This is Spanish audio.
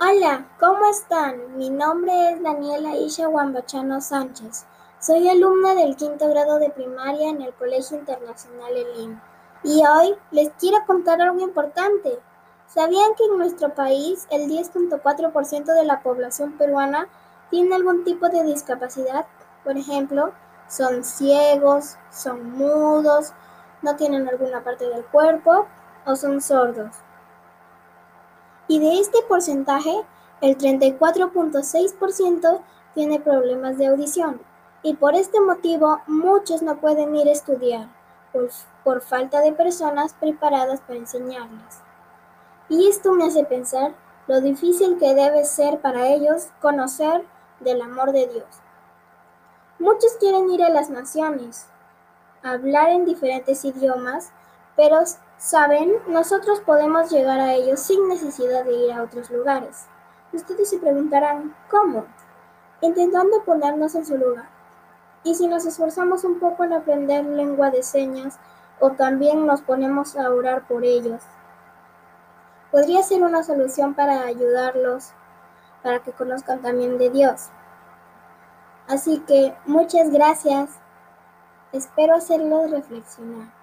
Hola, ¿cómo están? Mi nombre es Daniela Isha Wambachano Sánchez. Soy alumna del quinto grado de primaria en el Colegio Internacional Elim. Y hoy les quiero contar algo importante. ¿Sabían que en nuestro país el 10.4% de la población peruana tiene algún tipo de discapacidad? Por ejemplo, son ciegos, son mudos, no tienen alguna parte del cuerpo o son sordos. Y de este porcentaje, el 34.6% tiene problemas de audición. Y por este motivo, muchos no pueden ir a estudiar por, por falta de personas preparadas para enseñarles. Y esto me hace pensar lo difícil que debe ser para ellos conocer del amor de Dios. Muchos quieren ir a las naciones, hablar en diferentes idiomas, pero saben, nosotros podemos llegar a ellos sin necesidad de ir a otros lugares. Ustedes se preguntarán, ¿cómo? Intentando ponernos en su lugar. Y si nos esforzamos un poco en aprender lengua de señas o también nos ponemos a orar por ellos, podría ser una solución para ayudarlos, para que conozcan también de Dios. Así que muchas gracias. Espero hacerlos reflexionar.